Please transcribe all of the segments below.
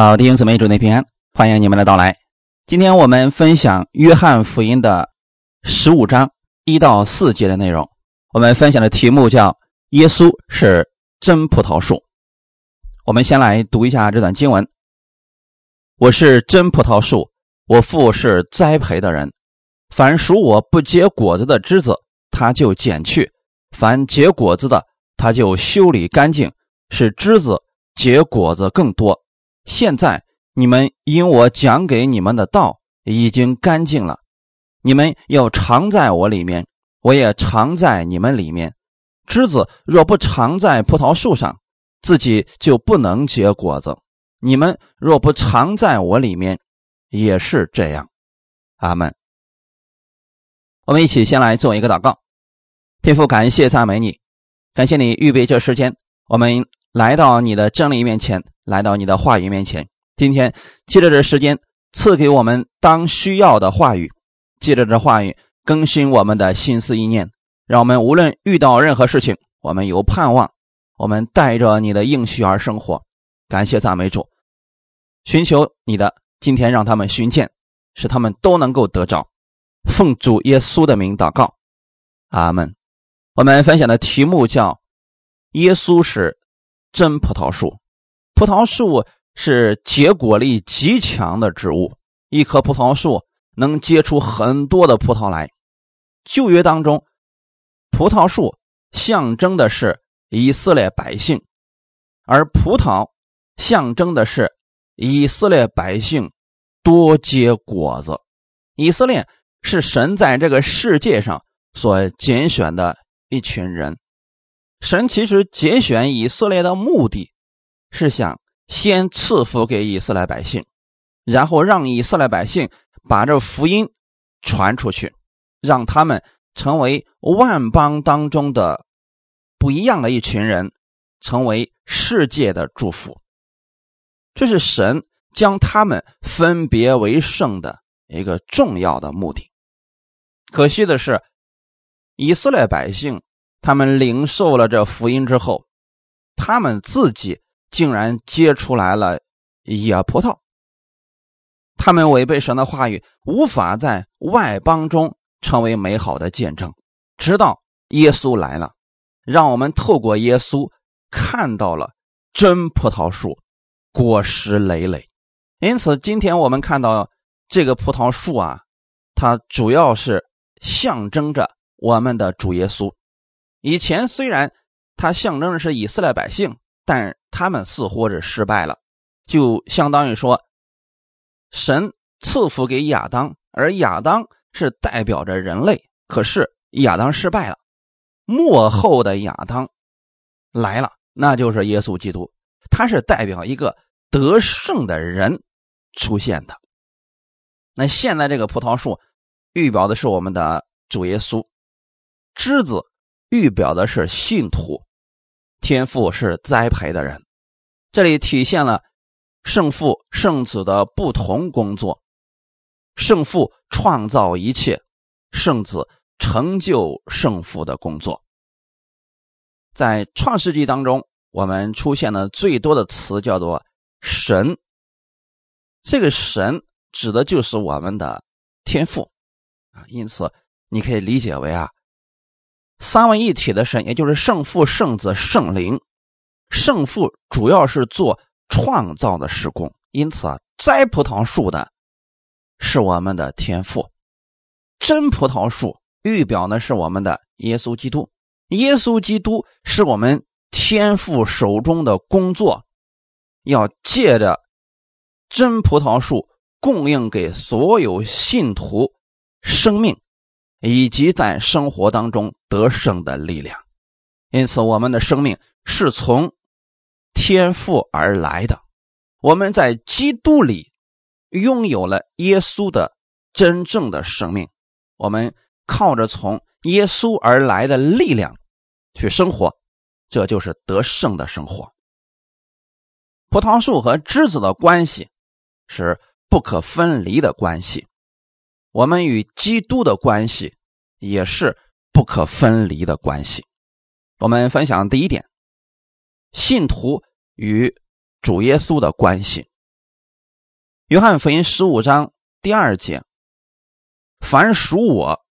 好，弟兄姊妹，主内平安，欢迎你们的到来。今天我们分享约翰福音的十五章一到四节的内容。我们分享的题目叫“耶稣是真葡萄树”。我们先来读一下这段经文：“我是真葡萄树，我父是栽培的人。凡属我不结果子的枝子，他就剪去；凡结果子的，他就修理干净，使枝子结果子更多。”现在你们因我讲给你们的道已经干净了，你们要常在我里面，我也常在你们里面。枝子若不常在葡萄树上，自己就不能结果子；你们若不常在我里面，也是这样。阿门。我们一起先来做一个祷告，天父，感谢赞美你，感谢你预备这时间，我们。来到你的真理面前，来到你的话语面前。今天借着这时间赐给我们当需要的话语，借着这话语更新我们的心思意念，让我们无论遇到任何事情，我们有盼望，我们带着你的应许而生活。感谢赞美主，寻求你的今天让他们寻见，使他们都能够得着。奉主耶稣的名祷告，阿门。我们分享的题目叫“耶稣是”。真葡萄树，葡萄树是结果力极强的植物。一棵葡萄树能结出很多的葡萄来。旧约当中，葡萄树象征的是以色列百姓，而葡萄象征的是以色列百姓多结果子。以色列是神在这个世界上所拣选的一群人。神其实拣选以色列的目的，是想先赐福给以色列百姓，然后让以色列百姓把这福音传出去，让他们成为万邦当中的不一样的一群人，成为世界的祝福。这是神将他们分别为圣的一个重要的目的。可惜的是，以色列百姓。他们领受了这福音之后，他们自己竟然结出来了野葡萄。他们违背神的话语，无法在外邦中成为美好的见证。直到耶稣来了，让我们透过耶稣看到了真葡萄树，果实累累。因此，今天我们看到这个葡萄树啊，它主要是象征着我们的主耶稣。以前虽然它象征的是以色列百姓，但他们似乎是失败了，就相当于说，神赐福给亚当，而亚当是代表着人类，可是亚当失败了，幕后的亚当来了，那就是耶稣基督，他是代表一个得胜的人出现的。那现在这个葡萄树预表的是我们的主耶稣，枝子。预表的是信徒，天父是栽培的人，这里体现了圣父、圣子的不同工作。圣父创造一切，圣子成就圣父的工作。在创世纪当中，我们出现的最多的词叫做“神”，这个“神”指的就是我们的天赋啊，因此你可以理解为啊。三位一体的神，也就是圣父、圣子、圣灵。圣父主要是做创造的施工，因此啊，栽葡萄树的是我们的天赋。真葡萄树预表的是我们的耶稣基督。耶稣基督是我们天父手中的工作，要借着真葡萄树供应给所有信徒生命。以及在生活当中得胜的力量，因此我们的生命是从天赋而来的。我们在基督里拥有了耶稣的真正的生命，我们靠着从耶稣而来的力量去生活，这就是得胜的生活。葡萄树和枝子的关系是不可分离的关系。我们与基督的关系也是不可分离的关系。我们分享第一点：信徒与主耶稣的关系。约翰福音十五章第二节：“凡属我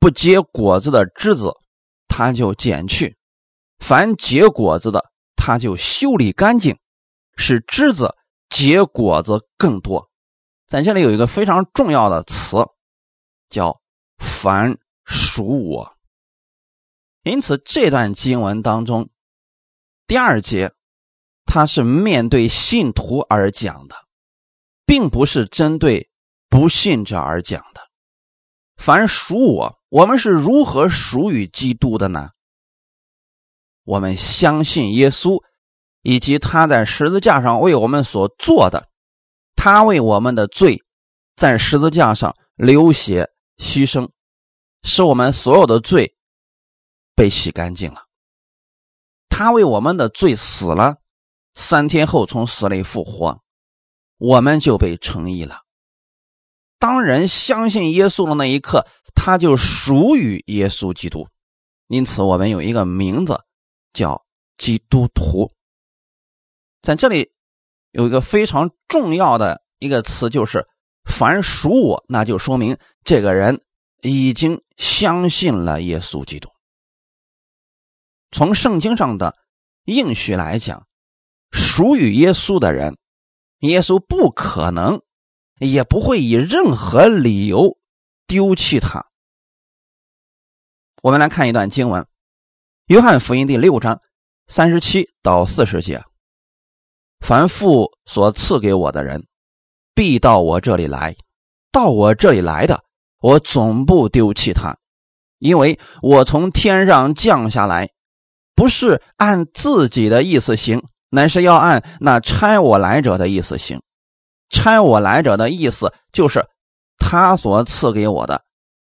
不结果子的枝子，他就剪去；凡结果子的，他就修理干净，使枝子结果子更多。”在这里有一个非常重要的词，叫“凡属我”。因此，这段经文当中，第二节，它是面对信徒而讲的。并不是针对不信者而讲的。凡属我，我们是如何属于基督的呢？我们相信耶稣，以及他在十字架上为我们所做的，他为我们的罪在十字架上流血牺牲，使我们所有的罪被洗干净了。他为我们的罪死了，三天后从死里复活。我们就被称义了。当人相信耶稣的那一刻，他就属于耶稣基督。因此，我们有一个名字叫基督徒。在这里有一个非常重要的一个词，就是“凡属我”，那就说明这个人已经相信了耶稣基督。从圣经上的应许来讲，属于耶稣的人。耶稣不可能，也不会以任何理由丢弃他。我们来看一段经文，《约翰福音》第六章三十七到四十节：“凡父所赐给我的人，必到我这里来；到我这里来的，我总不丢弃他，因为我从天上降下来，不是按自己的意思行。”乃是要按那差我来者的意思行，差我来者的意思就是他所赐给我的，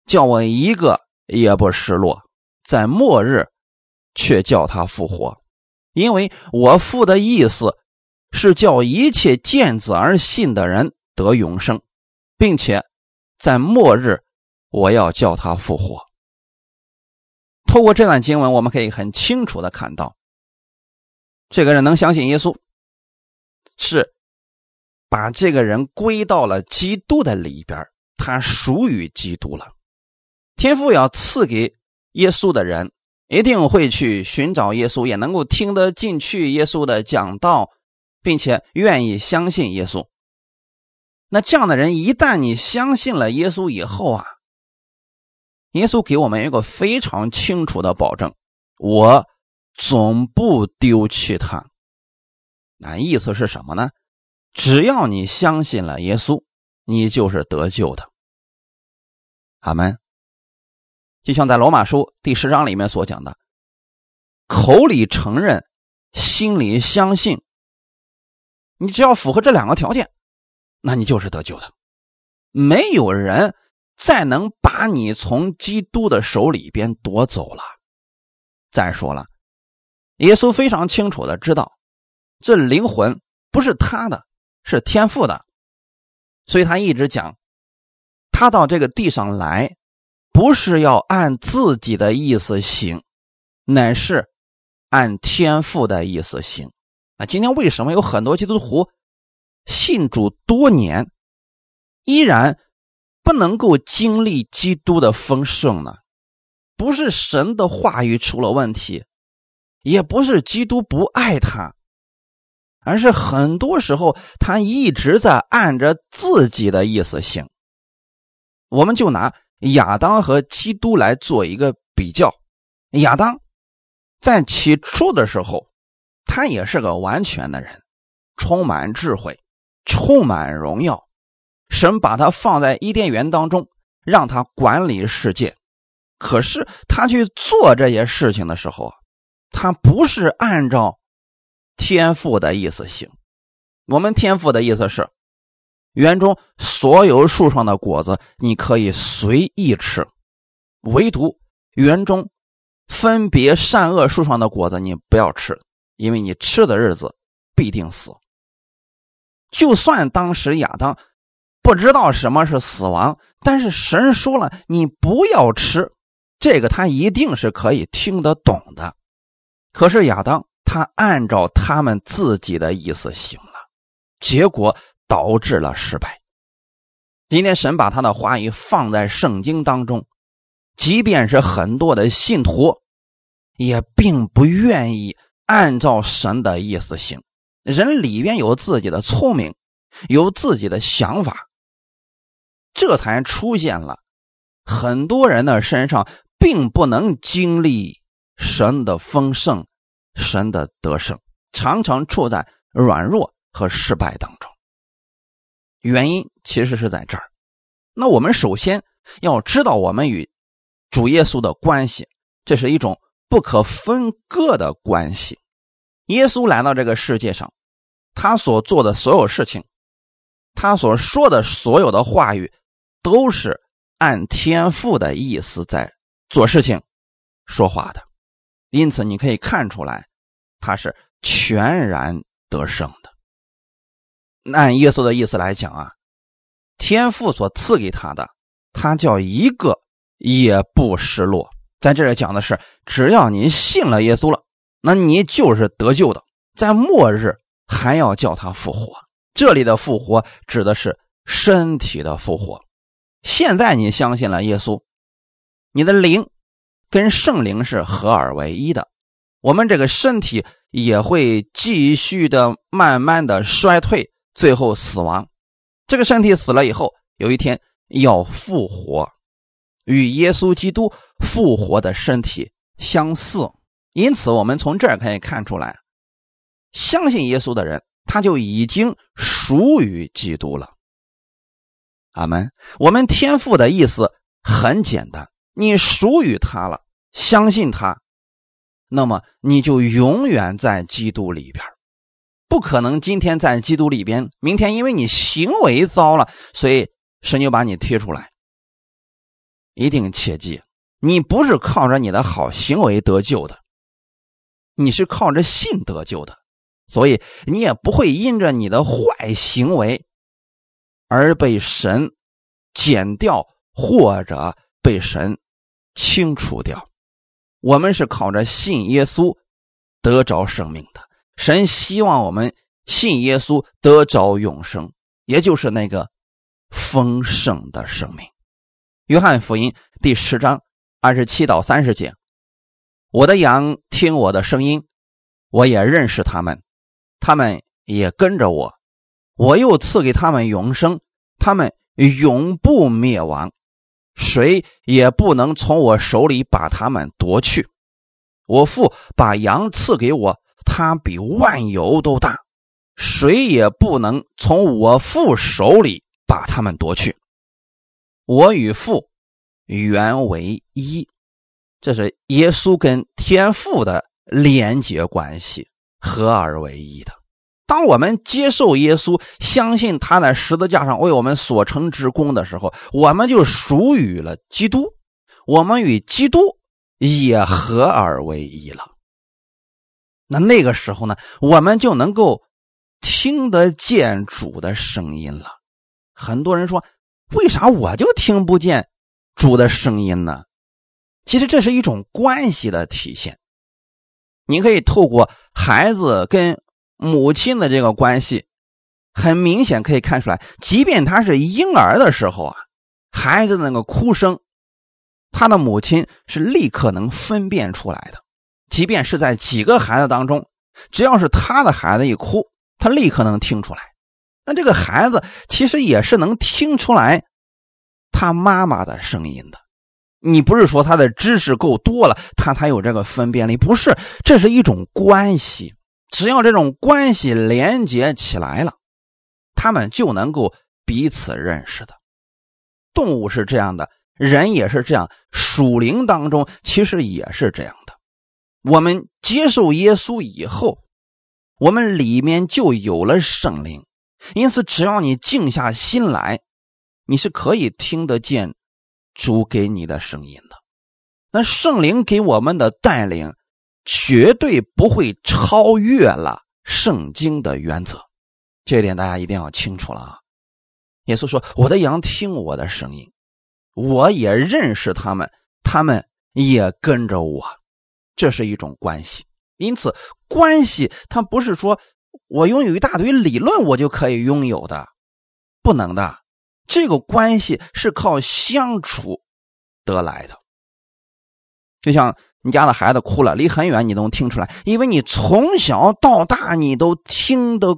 叫我一个也不失落，在末日却叫他复活，因为我父的意思是叫一切见子而信的人得永生，并且在末日我要叫他复活。透过这段经文，我们可以很清楚的看到。这个人能相信耶稣，是把这个人归到了基督的里边，他属于基督了。天父要赐给耶稣的人，一定会去寻找耶稣，也能够听得进去耶稣的讲道，并且愿意相信耶稣。那这样的人，一旦你相信了耶稣以后啊，耶稣给我们一个非常清楚的保证：我。总不丢弃他，那意思是什么呢？只要你相信了耶稣，你就是得救的。阿门。就像在罗马书第十章里面所讲的，口里承认，心里相信，你只要符合这两个条件，那你就是得救的。没有人再能把你从基督的手里边夺走了。再说了。耶稣非常清楚的知道，这灵魂不是他的，是天赋的，所以他一直讲，他到这个地上来，不是要按自己的意思行，乃是按天赋的意思行。啊，今天为什么有很多基督徒信主多年，依然不能够经历基督的丰盛呢？不是神的话语出了问题。也不是基督不爱他，而是很多时候他一直在按着自己的意思行。我们就拿亚当和基督来做一个比较。亚当在起初的时候，他也是个完全的人，充满智慧，充满荣耀。神把他放在伊甸园当中，让他管理世界。可是他去做这些事情的时候啊。他不是按照天赋的意思行。我们天赋的意思是，园中所有树上的果子你可以随意吃，唯独园中分别善恶树上的果子你不要吃，因为你吃的日子必定死。就算当时亚当不知道什么是死亡，但是神说了你不要吃，这个他一定是可以听得懂的。可是亚当他按照他们自己的意思行了，结果导致了失败。今天神把他的话语放在圣经当中，即便是很多的信徒，也并不愿意按照神的意思行。人里边有自己的聪明，有自己的想法，这才出现了很多人的身上并不能经历神的丰盛、神的得胜，常常处在软弱和失败当中。原因其实是在这儿。那我们首先要知道，我们与主耶稣的关系，这是一种不可分割的关系。耶稣来到这个世界上，他所做的所有事情，他所说的所有的话语，都是按天父的意思在做事情、说话的。因此，你可以看出来，他是全然得胜的。按耶稣的意思来讲啊，天父所赐给他的，他叫一个也不失落。在这里讲的是，只要你信了耶稣了，那你就是得救的。在末日还要叫他复活。这里的复活指的是身体的复活。现在你相信了耶稣，你的灵跟圣灵是合而为一的。我们这个身体也会继续的慢慢的衰退。最后死亡，这个身体死了以后，有一天要复活，与耶稣基督复活的身体相似。因此，我们从这儿可以看出来，相信耶稣的人，他就已经属于基督了。阿门。我们天父的意思很简单，你属于他了，相信他，那么你就永远在基督里边。不可能，今天在基督里边，明天因为你行为糟了，所以神就把你踢出来。一定切记，你不是靠着你的好行为得救的，你是靠着信得救的，所以你也不会因着你的坏行为而被神减掉或者被神清除掉。我们是靠着信耶稣得着生命的。神希望我们信耶稣得着永生，也就是那个丰盛的生命。约翰福音第十章二十七到三十节：“我的羊听我的声音，我也认识他们，他们也跟着我。我又赐给他们永生，他们永不灭亡，谁也不能从我手里把他们夺去。我父把羊赐给我。”他比万有都大，谁也不能从我父手里把他们夺去。我与父原为一，这是耶稣跟天父的连结关系，合而为一的。当我们接受耶稣，相信他在十字架上为我们所成之功的时候，我们就属于了基督，我们与基督也合而为一了。那那个时候呢，我们就能够听得见主的声音了。很多人说，为啥我就听不见主的声音呢？其实这是一种关系的体现。你可以透过孩子跟母亲的这个关系，很明显可以看出来，即便他是婴儿的时候啊，孩子那个哭声，他的母亲是立刻能分辨出来的。即便是在几个孩子当中，只要是他的孩子一哭，他立刻能听出来。那这个孩子其实也是能听出来他妈妈的声音的。你不是说他的知识够多了，他才有这个分辨力？不是，这是一种关系。只要这种关系连接起来了，他们就能够彼此认识的。动物是这样的，人也是这样，属灵当中其实也是这样的。我们接受耶稣以后，我们里面就有了圣灵，因此只要你静下心来，你是可以听得见主给你的声音的。那圣灵给我们的带领，绝对不会超越了圣经的原则，这一点大家一定要清楚了啊！耶稣说：“我的羊听我的声音，我也认识他们，他们也跟着我。”这是一种关系，因此关系它不是说我拥有一大堆理论我就可以拥有的，不能的。这个关系是靠相处得来的。就像你家的孩子哭了，离很远你都能听出来，因为你从小到大你都听得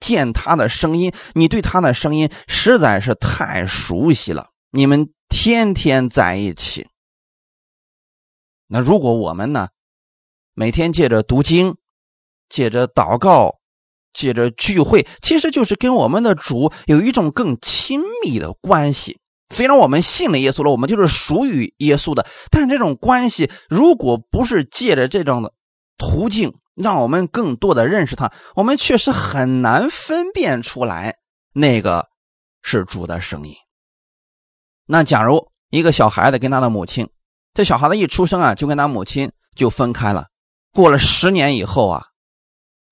见他的声音，你对他的声音实在是太熟悉了。你们天天在一起。那如果我们呢，每天借着读经，借着祷告，借着聚会，其实就是跟我们的主有一种更亲密的关系。虽然我们信了耶稣了，我们就是属于耶稣的，但是这种关系，如果不是借着这种的途径，让我们更多的认识他，我们确实很难分辨出来那个是主的声音。那假如一个小孩子跟他的母亲。这小孩子一出生啊，就跟他母亲就分开了。过了十年以后啊，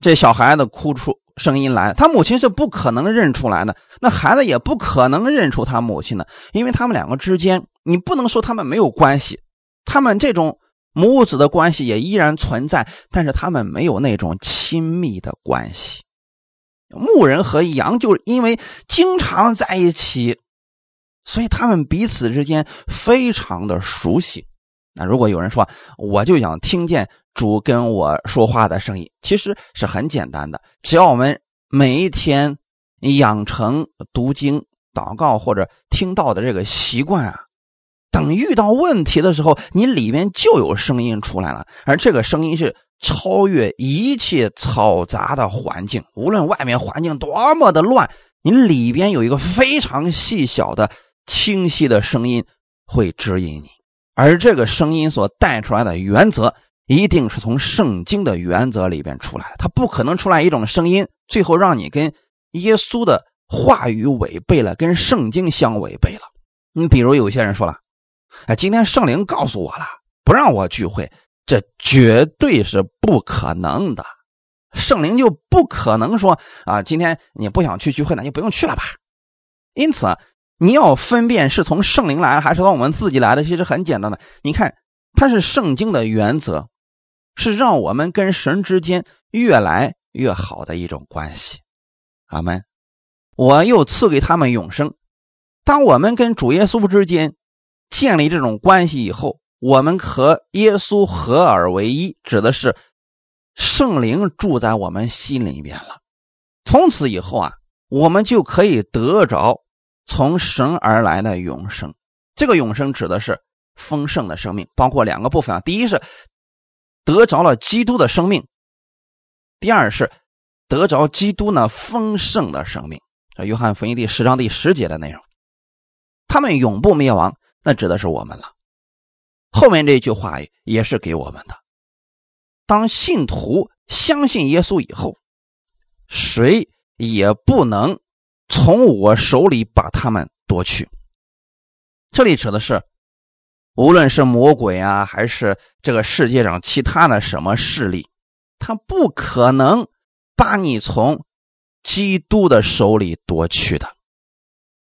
这小孩子哭出声音来，他母亲是不可能认出来的。那孩子也不可能认出他母亲的，因为他们两个之间，你不能说他们没有关系，他们这种母子的关系也依然存在，但是他们没有那种亲密的关系。牧人和羊就是因为经常在一起，所以他们彼此之间非常的熟悉。那如果有人说，我就想听见主跟我说话的声音，其实是很简单的，只要我们每一天养成读经、祷告或者听到的这个习惯啊，等遇到问题的时候，你里面就有声音出来了，而这个声音是超越一切嘈杂的环境，无论外面环境多么的乱，你里边有一个非常细小的、清晰的声音会指引你。而这个声音所带出来的原则，一定是从圣经的原则里边出来的。它不可能出来一种声音，最后让你跟耶稣的话语违背了，跟圣经相违背了。你比如有些人说了：“哎，今天圣灵告诉我了，不让我聚会，这绝对是不可能的。圣灵就不可能说啊，今天你不想去聚会，那就不用去了吧。”因此。你要分辨是从圣灵来还是从我们自己来的，其实很简单的。你看，它是圣经的原则，是让我们跟神之间越来越好的一种关系。阿门。我又赐给他们永生。当我们跟主耶稣之间建立这种关系以后，我们和耶稣合而为一，指的是圣灵住在我们心里面了。从此以后啊，我们就可以得着。从神而来的永生，这个永生指的是丰盛的生命，包括两个部分啊。第一是得着了基督的生命，第二是得着基督那丰盛的生命。这约翰福音第十章第十节的内容，他们永不灭亡，那指的是我们了。后面这句话也是给我们的：当信徒相信耶稣以后，谁也不能。从我手里把他们夺去。这里指的是，无论是魔鬼啊，还是这个世界上其他的什么势力，他不可能把你从基督的手里夺去的。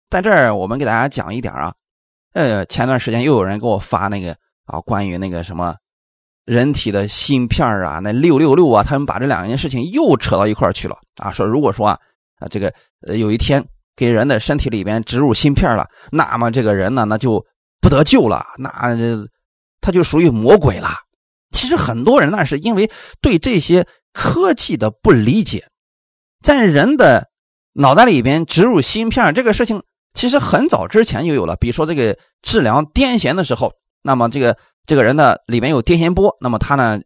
在这儿，我们给大家讲一点啊，呃，前段时间又有人给我发那个啊，关于那个什么人体的芯片啊，那六六六啊，他们把这两件事情又扯到一块去了啊，说如果说啊。啊，这个呃，有一天给人的身体里边植入芯片了，那么这个人呢，那就不得救了，那他就属于魔鬼了。其实很多人那是因为对这些科技的不理解，在人的脑袋里边植入芯片这个事情，其实很早之前就有了。比如说这个治疗癫痫的时候，那么这个这个人呢里面有癫痫波，那么他呢，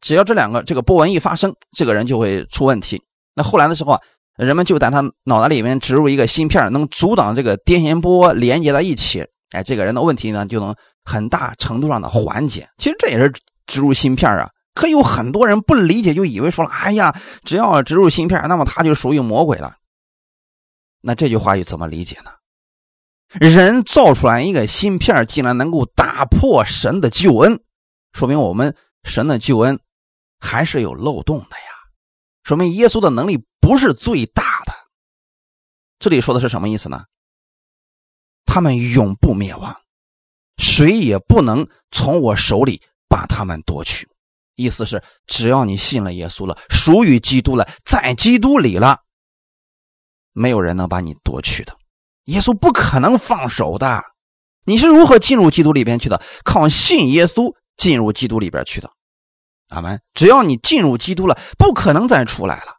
只要这两个这个波纹一发生，这个人就会出问题。那后来的时候啊。人们就在他脑袋里面植入一个芯片，能阻挡这个癫痫波连接在一起，哎，这个人的问题呢就能很大程度上的缓解。其实这也是植入芯片啊，可有很多人不理解，就以为说了，哎呀，只要植入芯片，那么他就属于魔鬼了。那这句话又怎么理解呢？人造出来一个芯片，竟然能够打破神的救恩，说明我们神的救恩还是有漏洞的呀。说明耶稣的能力不是最大的。这里说的是什么意思呢？他们永不灭亡，谁也不能从我手里把他们夺去。意思是，只要你信了耶稣了，属于基督了，在基督里了，没有人能把你夺去的。耶稣不可能放手的。你是如何进入基督里边去的？靠信耶稣进入基督里边去的。阿门。只要你进入基督了，不可能再出来了。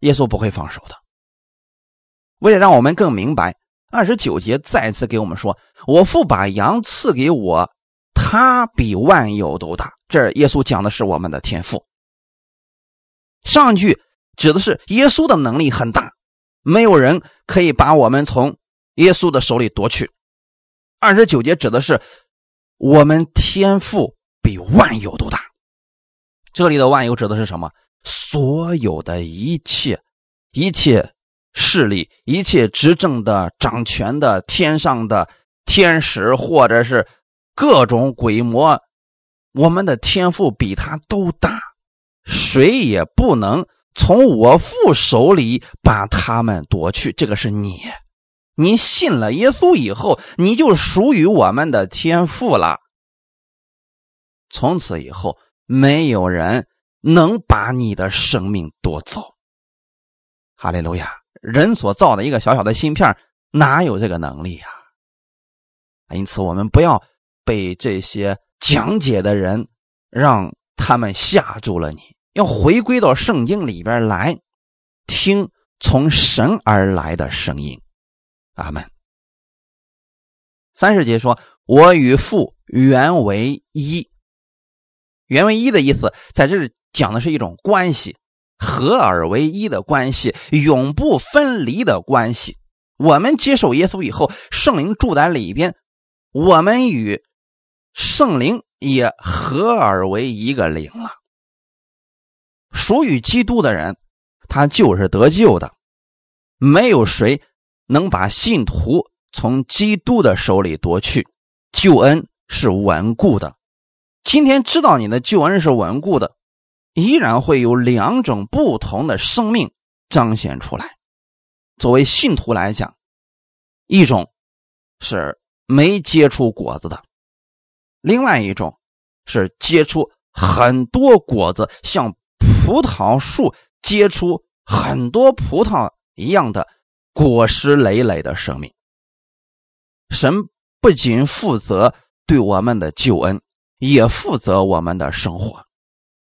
耶稣不会放手的。为了让我们更明白，二十九节再次给我们说：“我父把羊赐给我，他比万有都大。”这耶稣讲的是我们的天赋。上句指的是耶稣的能力很大，没有人可以把我们从耶稣的手里夺去。二十九节指的是我们天赋比万有都大。这里的万有指的是什么？所有的一切、一切势力、一切执政的、掌权的、天上的天使，或者是各种鬼魔，我们的天赋比他都大，谁也不能从我父手里把他们夺去。这个是你。你信了耶稣以后，你就属于我们的天赋了。从此以后，没有人能把你的生命夺走。哈利路亚！人所造的一个小小的芯片，哪有这个能力呀？因此，我们不要被这些讲解的人让他们吓住了。你要回归到圣经里边来，听从神而来的声音。阿门。三十节说：“我与父原为一。”原为一的意思，在这里讲的是一种关系，合而为一的关系，永不分离的关系。我们接受耶稣以后，圣灵住在里边，我们与圣灵也合而为一个灵了。属于基督的人，他就是得救的，没有谁。能把信徒从基督的手里夺去，救恩是稳固的。今天知道你的救恩是稳固的，依然会有两种不同的生命彰显出来。作为信徒来讲，一种是没结出果子的，另外一种是结出很多果子，像葡萄树结出很多葡萄一样的。果实累累的生命，神不仅负责对我们的救恩，也负责我们的生活。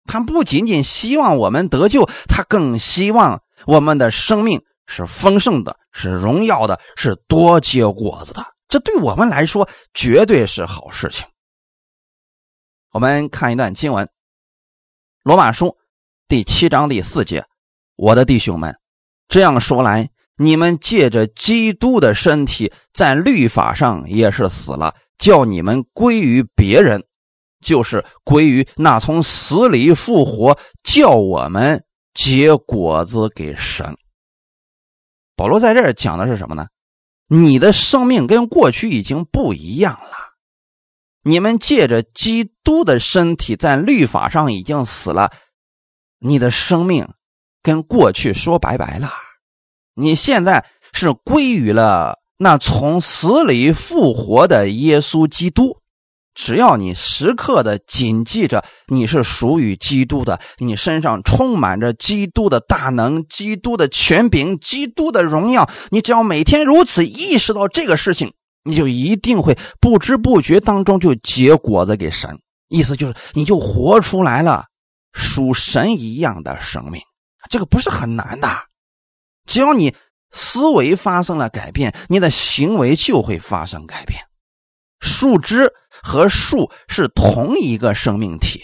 他不仅仅希望我们得救，他更希望我们的生命是丰盛的，是荣耀的，是多结果子的。这对我们来说绝对是好事情。我们看一段经文，《罗马书》第七章第四节：“我的弟兄们，这样说来。”你们借着基督的身体，在律法上也是死了，叫你们归于别人，就是归于那从死里复活，叫我们结果子给神。保罗在这儿讲的是什么呢？你的生命跟过去已经不一样了。你们借着基督的身体，在律法上已经死了，你的生命跟过去说拜拜了。你现在是归于了那从死里复活的耶稣基督，只要你时刻的谨记着你是属于基督的，你身上充满着基督的大能、基督的权柄、基督的荣耀，你只要每天如此意识到这个事情，你就一定会不知不觉当中就结果子给神。意思就是你就活出来了属神一样的生命，这个不是很难的。只要你思维发生了改变，你的行为就会发生改变。树枝和树是同一个生命体，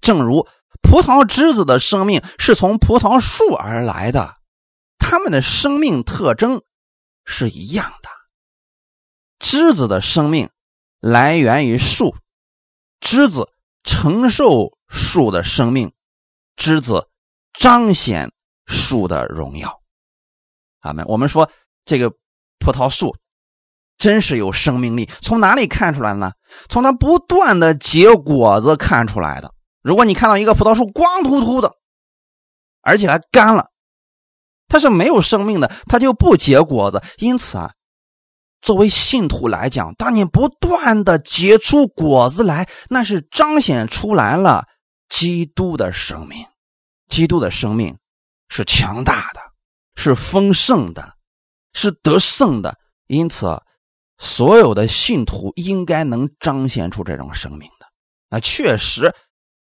正如葡萄枝子的生命是从葡萄树而来的，它们的生命特征是一样的。枝子的生命来源于树，枝子承受树的生命，枝子彰显树的荣耀。阿门。我们说这个葡萄树真是有生命力，从哪里看出来呢？从它不断的结果子看出来的。如果你看到一个葡萄树光秃秃的，而且还干了，它是没有生命的，它就不结果子。因此啊，作为信徒来讲，当你不断的结出果子来，那是彰显出来了基督的生命。基督的生命是强大的。是丰盛的，是得胜的，因此，所有的信徒应该能彰显出这种生命的。那确实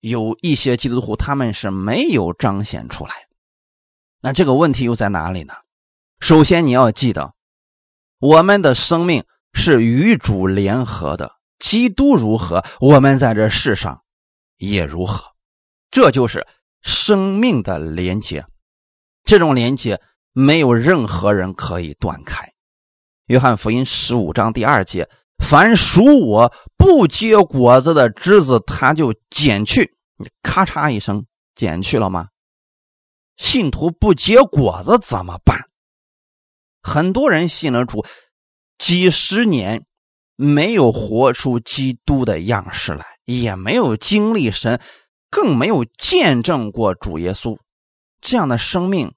有一些基督徒他们是没有彰显出来。那这个问题又在哪里呢？首先你要记得，我们的生命是与主联合的，基督如何，我们在这世上也如何，这就是生命的连接。这种连接没有任何人可以断开。约翰福音十五章第二节：“凡属我不结果子的枝子，他就剪去。”咔嚓一声，剪去了吗？信徒不结果子怎么办？很多人信了主几十年，没有活出基督的样式来，也没有经历神，更没有见证过主耶稣。这样的生命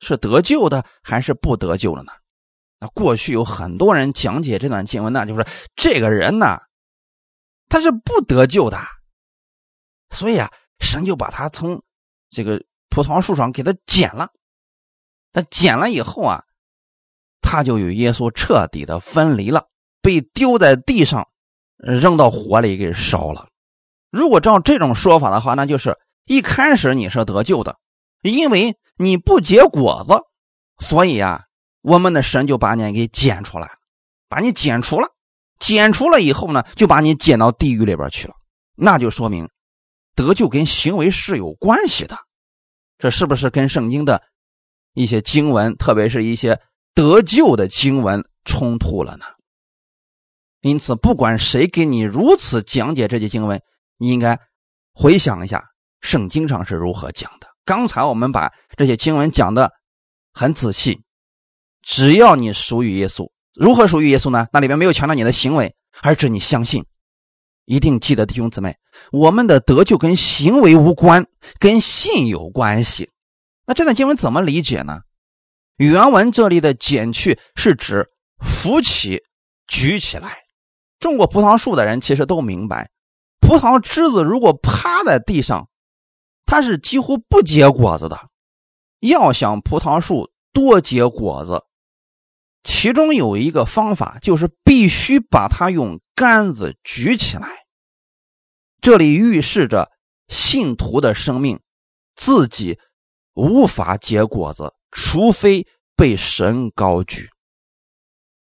是得救的还是不得救了呢？那过去有很多人讲解这段经文，那就是这个人呢，他是不得救的，所以啊，神就把他从这个。葡萄树上给他剪了，他剪了以后啊，他就与耶稣彻底的分离了，被丢在地上，扔到火里给烧了。如果照这种说法的话，那就是一开始你是得救的，因为你不结果子，所以啊，我们的神就把你给剪出来，把你剪除了。剪除了以后呢，就把你剪到地狱里边去了。那就说明得救跟行为是有关系的。这是不是跟圣经的一些经文，特别是一些得救的经文冲突了呢？因此，不管谁给你如此讲解这些经文，你应该回想一下圣经上是如何讲的。刚才我们把这些经文讲的很仔细，只要你属于耶稣，如何属于耶稣呢？那里面没有强调你的行为，而是你相信。一定记得，弟兄姊妹，我们的得救跟行为无关，跟信有关系。那这段经文怎么理解呢？原文这里的“减去”是指扶起、举起来。种过葡萄树的人其实都明白，葡萄枝子如果趴在地上，它是几乎不结果子的。要想葡萄树多结果子，其中有一个方法，就是必须把它用杆子举起来。这里预示着信徒的生命自己无法结果子，除非被神高举。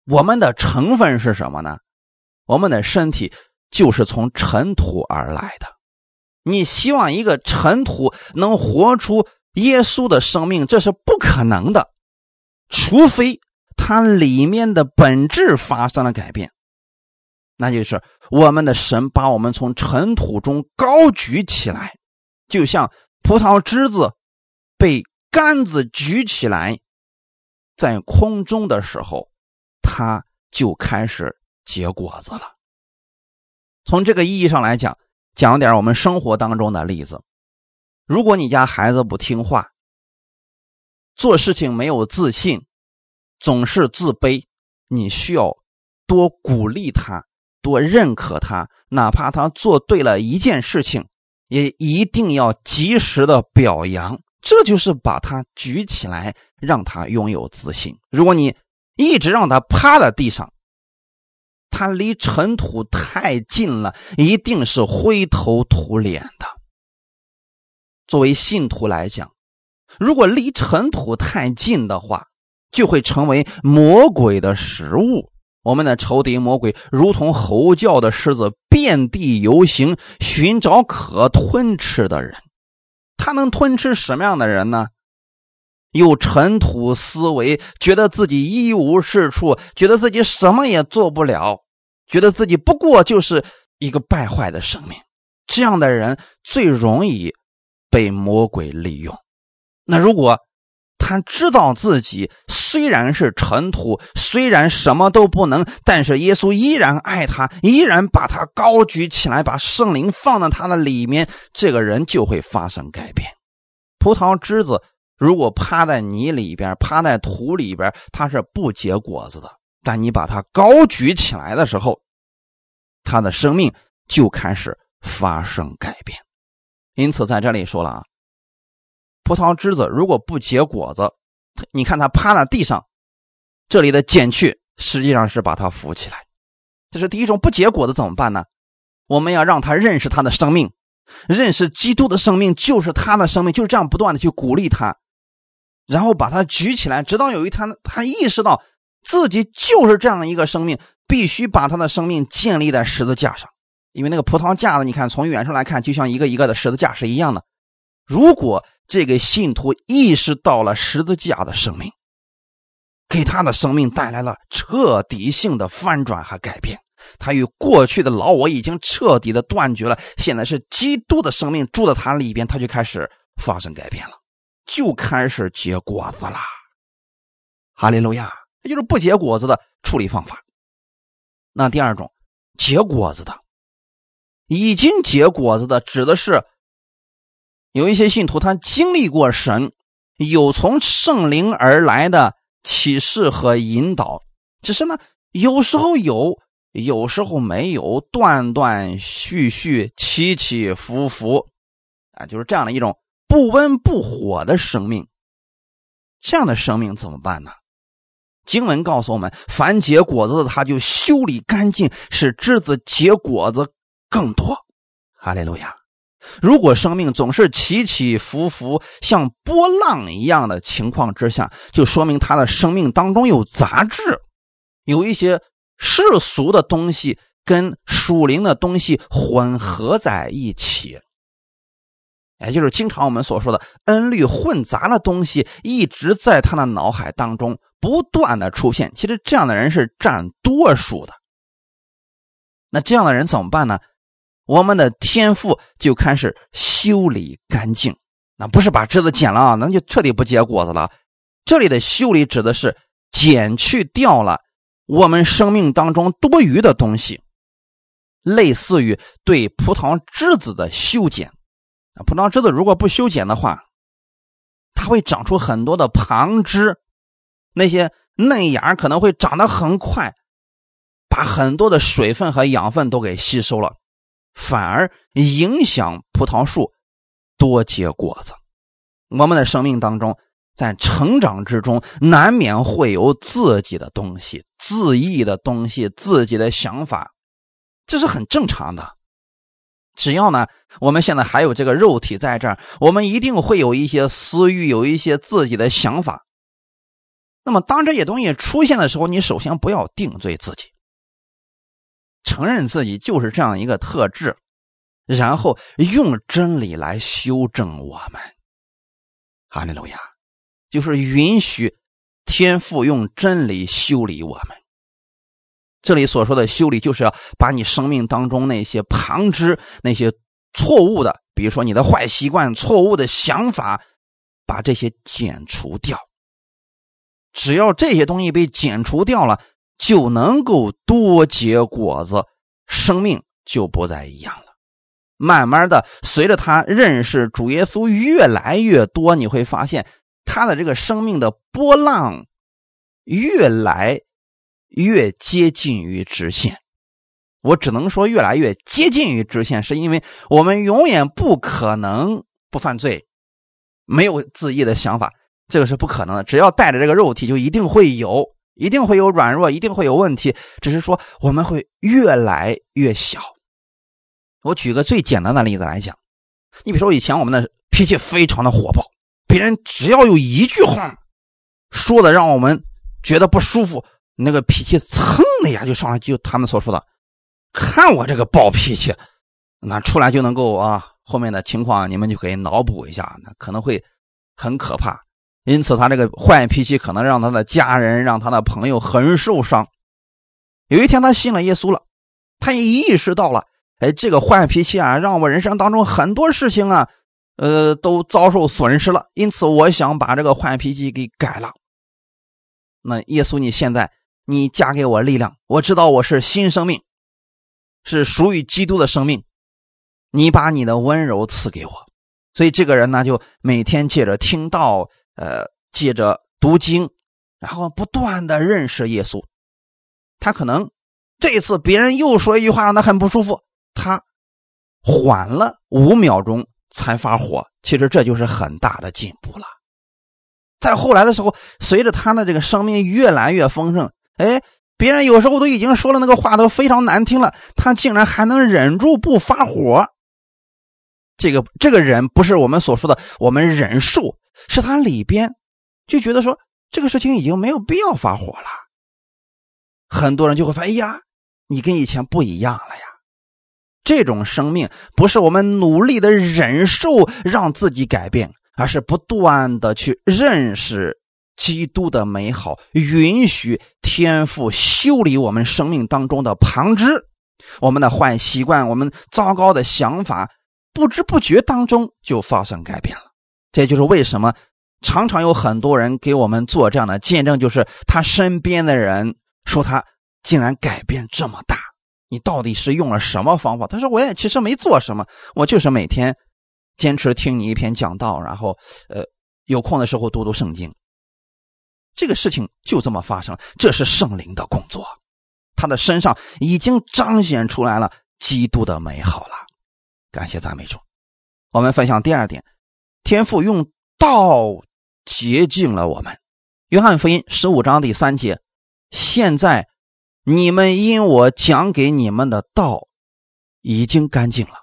我们的成分是什么呢？我们的身体就是从尘土而来的。你希望一个尘土能活出耶稣的生命，这是不可能的，除非它里面的本质发生了改变。那就是我们的神把我们从尘土中高举起来，就像葡萄枝子被杆子举起来，在空中的时候，它就开始结果子了。从这个意义上来讲，讲点我们生活当中的例子：如果你家孩子不听话，做事情没有自信，总是自卑，你需要多鼓励他。多认可他，哪怕他做对了一件事情，也一定要及时的表扬。这就是把他举起来，让他拥有自信。如果你一直让他趴在地上，他离尘土太近了，一定是灰头土脸的。作为信徒来讲，如果离尘土太近的话，就会成为魔鬼的食物。我们的仇敌魔鬼如同吼叫的狮子，遍地游行，寻找可吞吃的人。他能吞吃什么样的人呢？有尘土思维，觉得自己一无是处，觉得自己什么也做不了，觉得自己不过就是一个败坏的生命。这样的人最容易被魔鬼利用。那如果……他知道自己虽然是尘土，虽然什么都不能，但是耶稣依然爱他，依然把他高举起来，把圣灵放在他的里面，这个人就会发生改变。葡萄枝子如果趴在泥里边，趴在土里边，它是不结果子的。但你把它高举起来的时候，他的生命就开始发生改变。因此，在这里说了啊。葡萄枝子如果不结果子，你看它趴在地上，这里的剪去实际上是把它扶起来。这是第一种不结果子怎么办呢？我们要让他认识他的生命，认识基督的生命就是他的生命，就是这样不断的去鼓励他，然后把他举起来，直到有一天他意识到自己就是这样一个生命，必须把他的生命建立在十字架上。因为那个葡萄架子，你看从远处来看，就像一个一个的十字架是一样的。如果这个信徒意识到了十字架的生命，给他的生命带来了彻底性的翻转和改变。他与过去的老我已经彻底的断绝了，现在是基督的生命住在他里边，他就开始发生改变了，就开始结果子啦。哈利路亚，这就是不结果子的处理方法。那第二种，结果子的，已经结果子的，指的是有一些信徒他经历过神有从圣灵而来的启示和引导，只是呢，有时候有。有时候没有断断续续、起起伏伏，啊，就是这样的一种不温不火的生命。这样的生命怎么办呢？经文告诉我们：凡结果子的，他就修理干净，使枝子结果子更多。哈利路亚！如果生命总是起起伏伏，像波浪一样的情况之下，就说明他的生命当中有杂质，有一些。世俗的东西跟属灵的东西混合在一起，也就是经常我们所说的恩律混杂的东西，一直在他的脑海当中不断的出现。其实这样的人是占多数的。那这样的人怎么办呢？我们的天赋就开始修理干净，那不是把枝子剪了啊，那就彻底不结果子了。这里的修理指的是剪去掉了。我们生命当中多余的东西，类似于对葡萄枝子的修剪。葡萄枝子如果不修剪的话，它会长出很多的旁枝，那些嫩芽可能会长得很快，把很多的水分和养分都给吸收了，反而影响葡萄树多结果子。我们的生命当中。在成长之中，难免会有自己的东西、自意的东西、自己的想法，这是很正常的。只要呢，我们现在还有这个肉体在这儿，我们一定会有一些私欲，有一些自己的想法。那么，当这些东西出现的时候，你首先不要定罪自己，承认自己就是这样一个特质，然后用真理来修正我们。哈利路亚。就是允许天父用真理修理我们。这里所说的修理，就是要把你生命当中那些旁枝、那些错误的，比如说你的坏习惯、错误的想法，把这些剪除掉。只要这些东西被剪除掉了，就能够多结果子，生命就不再一样了。慢慢的，随着他认识主耶稣越来越多，你会发现。他的这个生命的波浪越来越接近于直线，我只能说越来越接近于直线，是因为我们永远不可能不犯罪，没有自义的想法，这个是不可能的。只要带着这个肉体，就一定会有，一定会有软弱，一定会有问题。只是说我们会越来越小。我举个最简单的例子来讲，你比如说以前我们的脾气非常的火爆。别人只要有一句话说的让我们觉得不舒服，那个脾气蹭的呀就上来，就他们所说的，看我这个暴脾气，那出来就能够啊，后面的情况你们就可以脑补一下，那可能会很可怕。因此，他这个坏脾气可能让他的家人、让他的朋友很受伤。有一天，他信了耶稣了，他也意识到了，哎，这个坏脾气啊，让我人生当中很多事情啊。呃，都遭受损失了，因此我想把这个坏脾气给改了。那耶稣，你现在你加给我力量，我知道我是新生命，是属于基督的生命。你把你的温柔赐给我，所以这个人呢，就每天借着听道，呃，借着读经，然后不断的认识耶稣。他可能这一次别人又说一句话让他很不舒服，他缓了五秒钟。才发火，其实这就是很大的进步了。在后来的时候，随着他的这个生命越来越丰盛，哎，别人有时候都已经说了那个话都非常难听了，他竟然还能忍住不发火。这个这个人不是我们所说的我们忍受，是他里边就觉得说这个事情已经没有必要发火了。很多人就会发现，哎呀，你跟以前不一样了呀。这种生命不是我们努力的忍受让自己改变，而是不断的去认识基督的美好，允许天赋修理我们生命当中的旁支，我们的坏习惯，我们糟糕的想法，不知不觉当中就发生改变了。这就是为什么常常有很多人给我们做这样的见证，就是他身边的人说他竟然改变这么大。你到底是用了什么方法？他说：“我也其实没做什么，我就是每天坚持听你一篇讲道，然后呃有空的时候读读圣经。这个事情就这么发生，这是圣灵的工作，他的身上已经彰显出来了基督的美好了。感谢赞美主。我们分享第二点，天父用道洁净了我们。约翰福音十五章第三节，现在。”你们因我讲给你们的道已经干净了。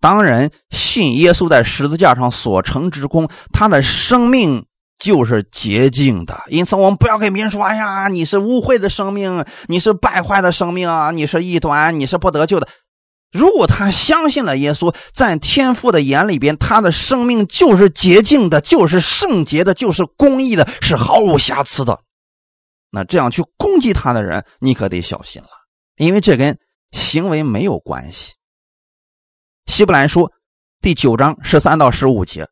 当然信耶稣在十字架上所成之功，他的生命就是洁净的。因此，我们不要给别人说：“哎呀，你是污秽的生命，你是败坏的生命啊，你是异端，你是不得救的。”如果他相信了耶稣，在天父的眼里边，他的生命就是洁净的，就是圣洁的，就是公义的，是毫无瑕疵的。那这样去攻击他的人，你可得小心了，因为这跟行为没有关系。希伯来书第九章十三到十五节：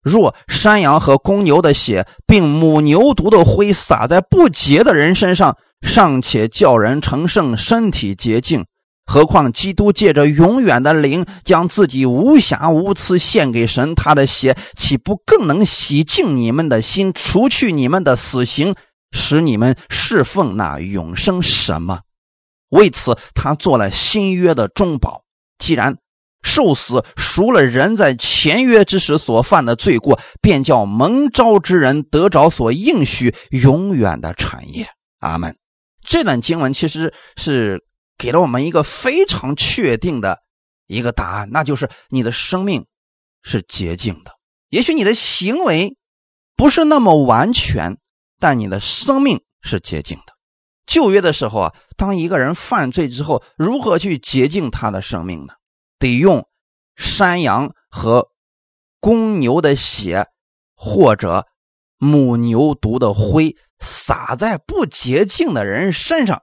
若山羊和公牛的血，并母牛犊的灰撒在不洁的人身上，尚且叫人成圣，身体洁净，何况基督借着永远的灵，将自己无瑕无疵献给神，他的血岂不更能洗净你们的心，除去你们的死刑？使你们侍奉那永生神吗？为此，他做了新约的中保。既然受死赎了人在前约之时所犯的罪过，便叫蒙召之人得着所应许永远的产业。阿门。这段经文其实是给了我们一个非常确定的一个答案，那就是你的生命是洁净的。也许你的行为不是那么完全。但你的生命是洁净的。旧约的时候啊，当一个人犯罪之后，如何去洁净他的生命呢？得用山羊和公牛的血，或者母牛犊的灰，撒在不洁净的人身上。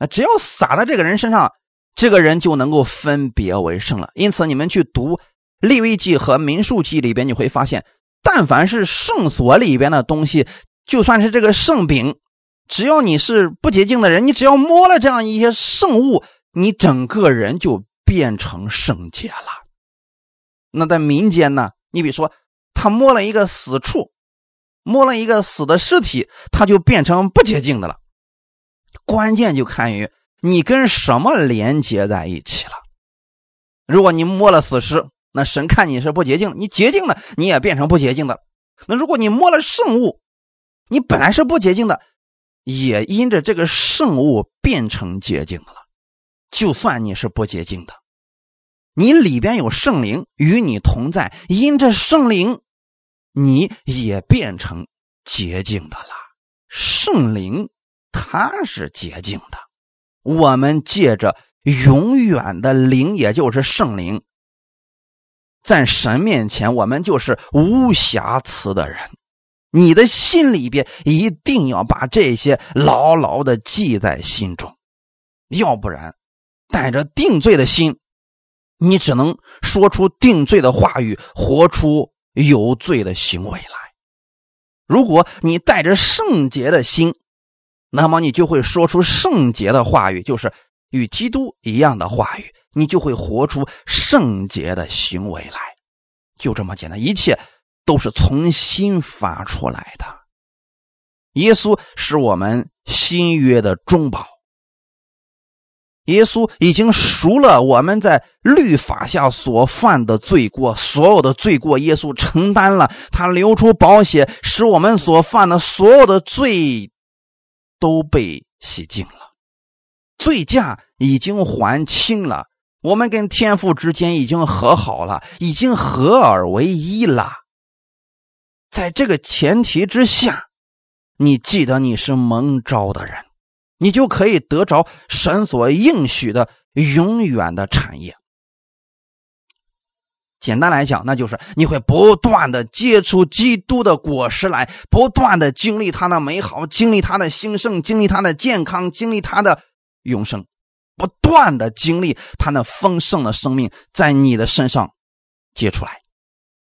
那只要撒在这个人身上，这个人就能够分别为圣了。因此，你们去读利未记和民数记里边，你会发现，但凡是圣所里边的东西。就算是这个圣饼，只要你是不洁净的人，你只要摸了这样一些圣物，你整个人就变成圣洁了。那在民间呢？你比如说，他摸了一个死处，摸了一个死的尸体，他就变成不洁净的了。关键就看于你跟什么连接在一起了。如果你摸了死尸，那神看你是不洁净，你洁净的你也变成不洁净的。那如果你摸了圣物，你本来是不洁净的，也因着这个圣物变成洁净的了。就算你是不洁净的，你里边有圣灵与你同在，因着圣灵，你也变成洁净的了。圣灵他是洁净的，我们借着永远的灵，也就是圣灵，在神面前，我们就是无瑕疵的人。你的心里边一定要把这些牢牢的记在心中，要不然，带着定罪的心，你只能说出定罪的话语，活出有罪的行为来。如果你带着圣洁的心，那么你就会说出圣洁的话语，就是与基督一样的话语，你就会活出圣洁的行为来。就这么简单，一切。都是从心发出来的。耶稣是我们新约的中保。耶稣已经赎了我们在律法下所犯的罪过，所有的罪过，耶稣承担了。他流出宝血，使我们所犯的所有的罪都被洗净了，罪驾已经还清了，我们跟天父之间已经和好了，已经合而为一了。在这个前提之下，你记得你是蒙召的人，你就可以得着神所应许的永远的产业。简单来讲，那就是你会不断的结出基督的果实来，不断的经历他的美好，经历他的兴盛，经历他的健康，经历他的永生，不断的经历他那丰盛的生命在你的身上结出来。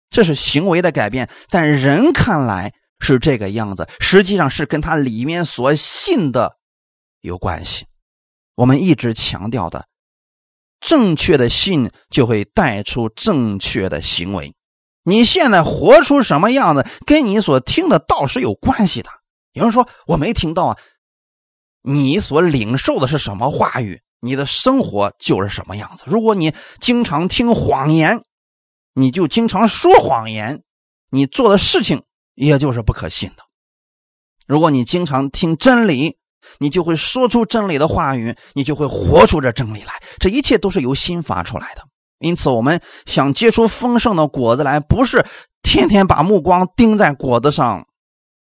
这是行为的改变，在人看来是这个样子，实际上是跟他里面所信的有关系。我们一直强调的。正确的信就会带出正确的行为。你现在活出什么样子，跟你所听的道是有关系的。有人说我没听到啊，你所领受的是什么话语，你的生活就是什么样子。如果你经常听谎言，你就经常说谎言，你做的事情也就是不可信的。如果你经常听真理，你就会说出真理的话语，你就会活出这真理来。这一切都是由心发出来的。因此，我们想结出丰盛的果子来，不是天天把目光盯在果子上，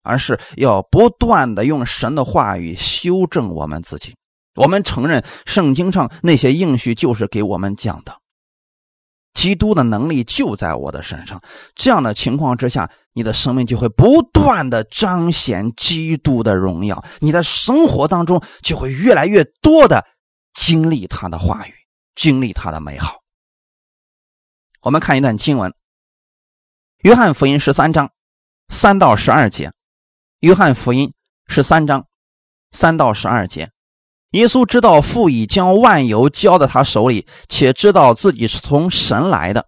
而是要不断的用神的话语修正我们自己。我们承认圣经上那些应许就是给我们讲的。基督的能力就在我的身上，这样的情况之下，你的生命就会不断的彰显基督的荣耀，你的生活当中就会越来越多的经历他的话语，经历他的美好。我们看一段经文，《约翰福音》十三章三到十二节，《约翰福音》十三章三到十二节。耶稣知道父已将万有交在他手里，且知道自己是从神来的，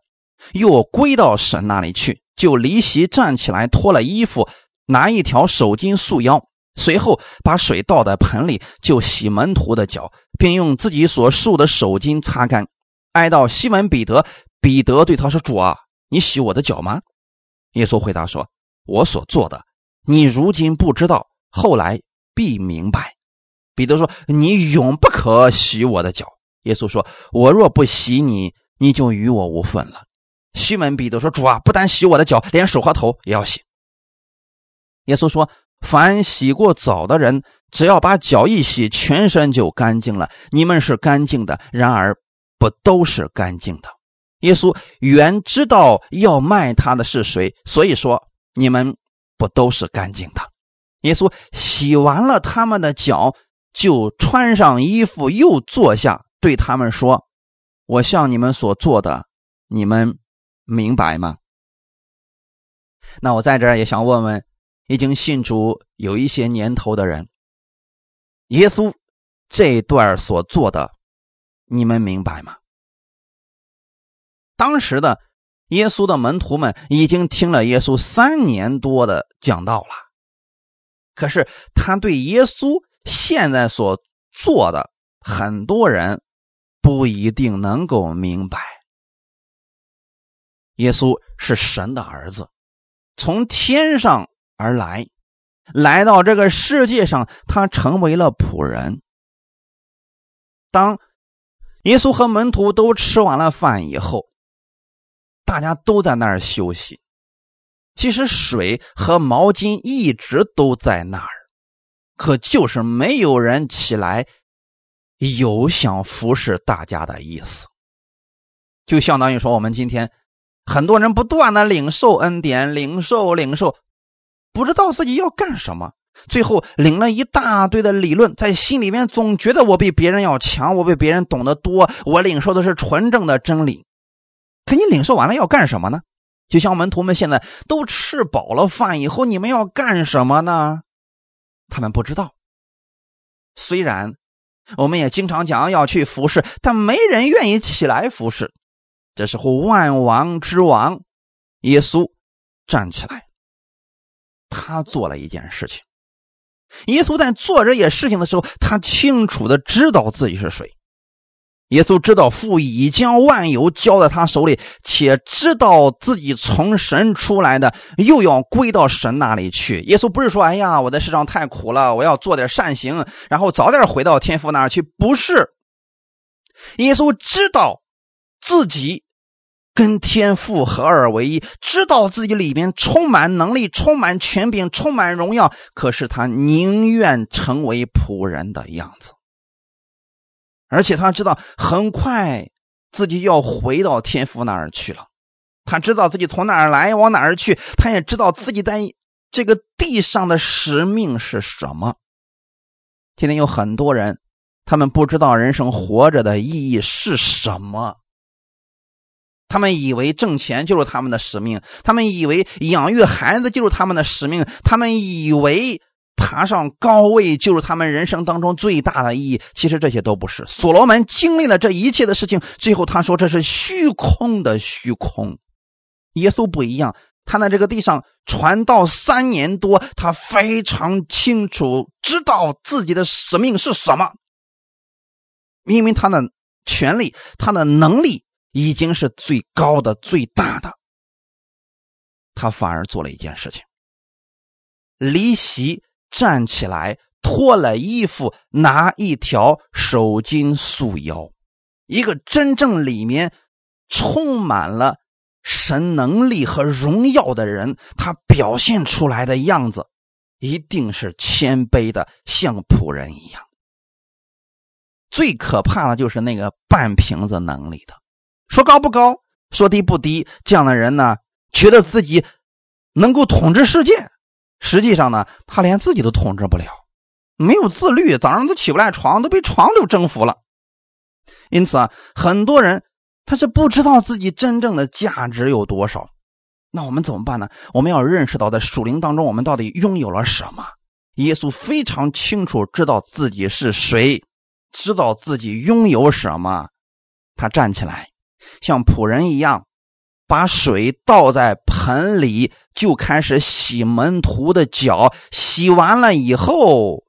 又归到神那里去，就离席站起来，脱了衣服，拿一条手巾束腰，随后把水倒在盆里，就洗门徒的脚，并用自己所束的手巾擦干。挨到西门彼得，彼得对他说：“主啊，你洗我的脚吗？”耶稣回答说：“我所做的，你如今不知道，后来必明白。”彼得说：“你永不可洗我的脚。”耶稣说：“我若不洗你，你就与我无分了。”西门彼得说：“主啊，不但洗我的脚，连手和头也要洗。”耶稣说：“凡洗过澡的人，只要把脚一洗，全身就干净了。你们是干净的，然而不都是干净的。”耶稣原知道要卖他的是谁，所以说你们不都是干净的。耶稣洗完了他们的脚。就穿上衣服，又坐下，对他们说：“我向你们所做的，你们明白吗？”那我在这儿也想问问，已经信主有一些年头的人，耶稣这段所做的，你们明白吗？当时的耶稣的门徒们已经听了耶稣三年多的讲道了，可是他对耶稣。现在所做的，很多人不一定能够明白。耶稣是神的儿子，从天上而来，来到这个世界上，他成为了仆人。当耶稣和门徒都吃完了饭以后，大家都在那儿休息。其实水和毛巾一直都在那儿。可就是没有人起来，有想服侍大家的意思，就相当于说，我们今天很多人不断的领受恩典，领受领受，不知道自己要干什么，最后领了一大堆的理论，在心里面总觉得我比别人要强，我比别人懂得多，我领受的是纯正的真理。可你领受完了要干什么呢？就像门徒们现在都吃饱了饭以后，你们要干什么呢？他们不知道，虽然我们也经常讲要去服侍，但没人愿意起来服侍。这时候，万王之王耶稣站起来，他做了一件事情。耶稣在做这些事情的时候，他清楚的知道自己是谁。耶稣知道父已将万有交在他手里，且知道自己从神出来的，又要归到神那里去。耶稣不是说：“哎呀，我在世上太苦了，我要做点善行，然后早点回到天父那儿去。”不是，耶稣知道自己跟天父合二为一，知道自己里面充满能力、充满权柄、充满荣耀，可是他宁愿成为仆人的样子。而且他知道很快自己要回到天父那儿去了，他知道自己从哪儿来往哪儿去，他也知道自己在这个地上的使命是什么。今天有很多人，他们不知道人生活着的意义是什么，他们以为挣钱就是他们的使命，他们以为养育孩子就是他们的使命，他们以为。爬上高位就是他们人生当中最大的意义。其实这些都不是。所罗门经历了这一切的事情，最后他说这是虚空的虚空。耶稣不一样，他在这个地上传道三年多，他非常清楚知道自己的使命是什么。因为他的权力，他的能力已经是最高的、最大的，他反而做了一件事情，离席。站起来，脱了衣服，拿一条手巾束腰。一个真正里面充满了神能力和荣耀的人，他表现出来的样子，一定是谦卑的，像仆人一样。最可怕的就是那个半瓶子能力的，说高不高，说低不低，这样的人呢，觉得自己能够统治世界。实际上呢，他连自己都统治不了，没有自律，早上都起不来床，都被床都征服了。因此啊，很多人他是不知道自己真正的价值有多少。那我们怎么办呢？我们要认识到，在属灵当中，我们到底拥有了什么？耶稣非常清楚知道自己是谁，知道自己拥有什么。他站起来，像仆人一样。把水倒在盆里，就开始洗门徒的脚。洗完了以后，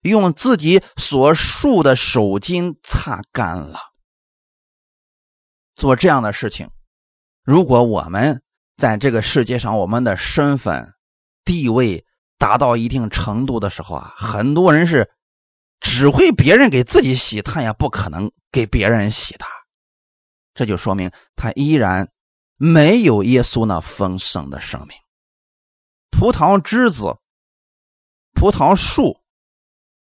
用自己所束的手巾擦干了。做这样的事情，如果我们在这个世界上，我们的身份地位达到一定程度的时候啊，很多人是只会别人给自己洗，他也不可能给别人洗的。这就说明他依然。没有耶稣那丰盛的生命，葡萄枝子、葡萄树，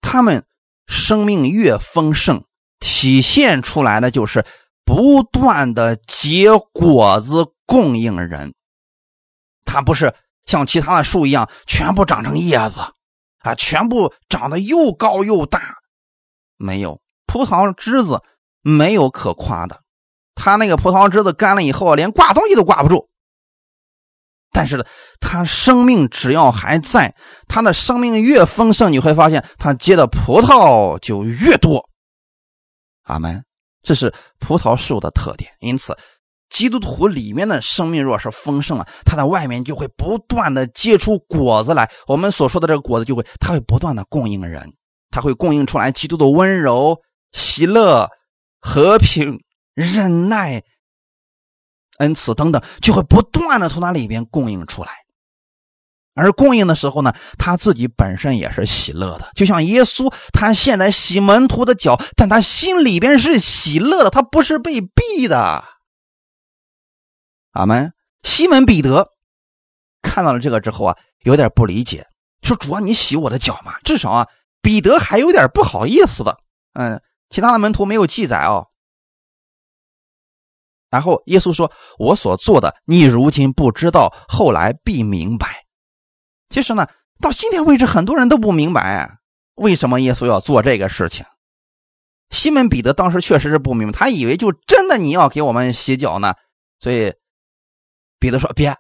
他们生命越丰盛，体现出来的就是不断的结果子供应人。它不是像其他的树一样，全部长成叶子啊，全部长得又高又大。没有葡萄枝子，没有可夸的。他那个葡萄枝子干了以后，连挂东西都挂不住。但是呢，他生命只要还在，他的生命越丰盛，你会发现他结的葡萄就越多。阿门。这是葡萄树的特点。因此，基督徒里面的生命若是丰盛了，它的外面就会不断的结出果子来。我们所说的这个果子，就会它会不断的供应人，它会供应出来基督的温柔、喜乐、和平。忍耐、恩慈等等，就会不断的从那里边供应出来。而供应的时候呢，他自己本身也是喜乐的，就像耶稣，他现在洗门徒的脚，但他心里边是喜乐的，他不是被逼的。阿门。西门彼得看到了这个之后啊，有点不理解，说：“主啊，你洗我的脚嘛？至少啊，彼得还有点不好意思的。嗯，其他的门徒没有记载哦。”然后耶稣说：“我所做的，你如今不知道，后来必明白。”其实呢，到今天为止，很多人都不明白为什么耶稣要做这个事情。西门彼得当时确实是不明白，他以为就真的你要给我们洗脚呢。所以彼得说：“别，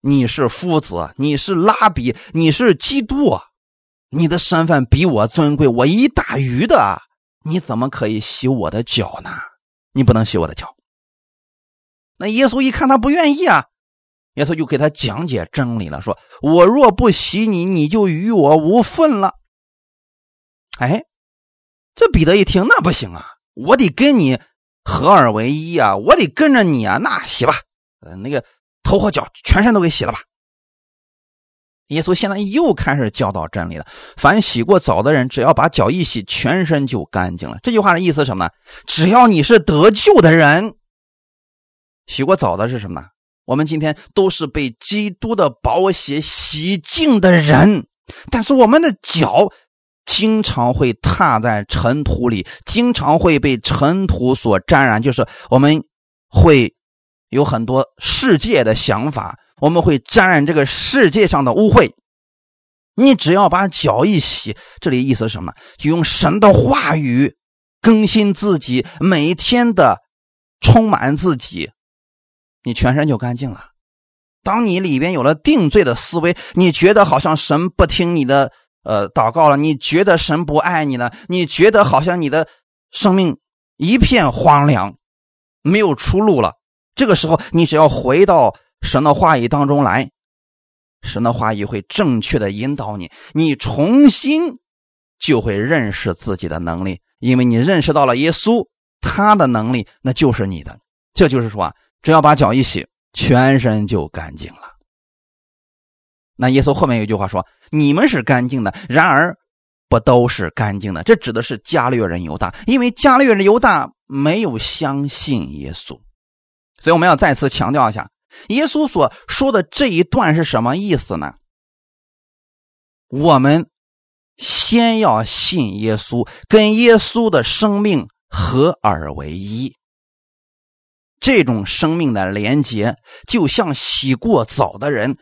你是夫子，你是拉比，你是基督，你的身份比我尊贵，我一大鱼的，你怎么可以洗我的脚呢？你不能洗我的脚。”那耶稣一看他不愿意啊，耶稣就给他讲解真理了，说：“我若不洗你，你就与我无份了。”哎，这彼得一听，那不行啊！我得跟你合二为一啊，我得跟着你啊。那洗吧，呃，那个头和脚全身都给洗了吧。耶稣现在又开始教导真理了。凡洗过澡的人，只要把脚一洗，全身就干净了。这句话的意思是什么呢？只要你是得救的人，洗过澡的是什么呢？我们今天都是被基督的宝血洗净的人，但是我们的脚经常会踏在尘土里，经常会被尘土所沾染，就是我们会有很多世界的想法。我们会沾染这个世界上的污秽，你只要把脚一洗，这里意思是什么？就用神的话语更新自己，每天的充满自己，你全身就干净了。当你里边有了定罪的思维，你觉得好像神不听你的呃祷告了，你觉得神不爱你了，你觉得好像你的生命一片荒凉，没有出路了。这个时候，你只要回到。神的话语当中来，神的话语会正确的引导你，你重新就会认识自己的能力，因为你认识到了耶稣他的能力，那就是你的。这就是说啊，只要把脚一洗，全身就干净了。那耶稣后面有一句话说：“你们是干净的，然而不都是干净的。”这指的是加略人犹大，因为加略人犹大没有相信耶稣，所以我们要再次强调一下。耶稣所说的这一段是什么意思呢？我们先要信耶稣，跟耶稣的生命合二为一。这种生命的连接，就像洗过澡的人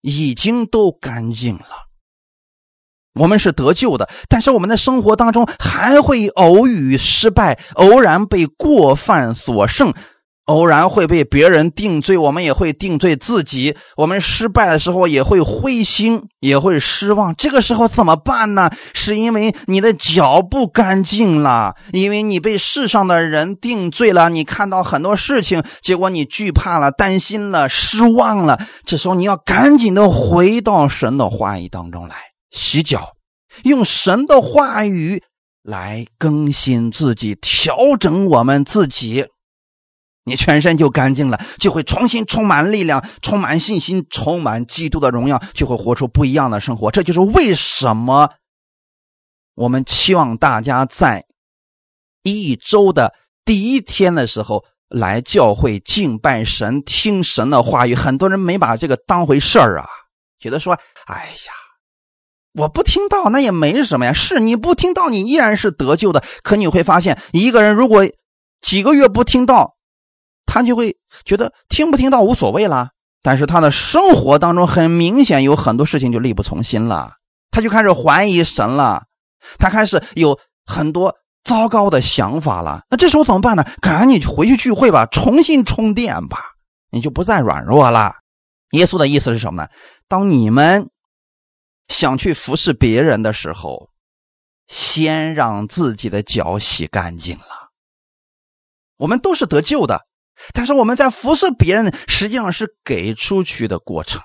已经都干净了。我们是得救的，但是我们的生活当中还会偶遇失败，偶然被过犯所胜。偶然会被别人定罪，我们也会定罪自己。我们失败的时候也会灰心，也会失望。这个时候怎么办呢？是因为你的脚不干净了，因为你被世上的人定罪了。你看到很多事情，结果你惧怕了、担心了、失望了。这时候你要赶紧的回到神的话语当中来洗脚，用神的话语来更新自己，调整我们自己。你全身就干净了，就会重新充满力量，充满信心，充满基督的荣耀，就会活出不一样的生活。这就是为什么我们期望大家在一周的第一天的时候来教会敬拜神，听神的话语。很多人没把这个当回事儿啊，觉得说：“哎呀，我不听到那也没什么呀。”是你不听到，你依然是得救的。可你会发现，一个人如果几个月不听到，他就会觉得听不听到无所谓了，但是他的生活当中很明显有很多事情就力不从心了，他就开始怀疑神了，他开始有很多糟糕的想法了。那这时候怎么办呢？赶紧回去聚会吧，重新充电吧，你就不再软弱了。耶稣的意思是什么呢？当你们想去服侍别人的时候，先让自己的脚洗干净了。我们都是得救的。但是我们在服侍别人，实际上是给出去的过程。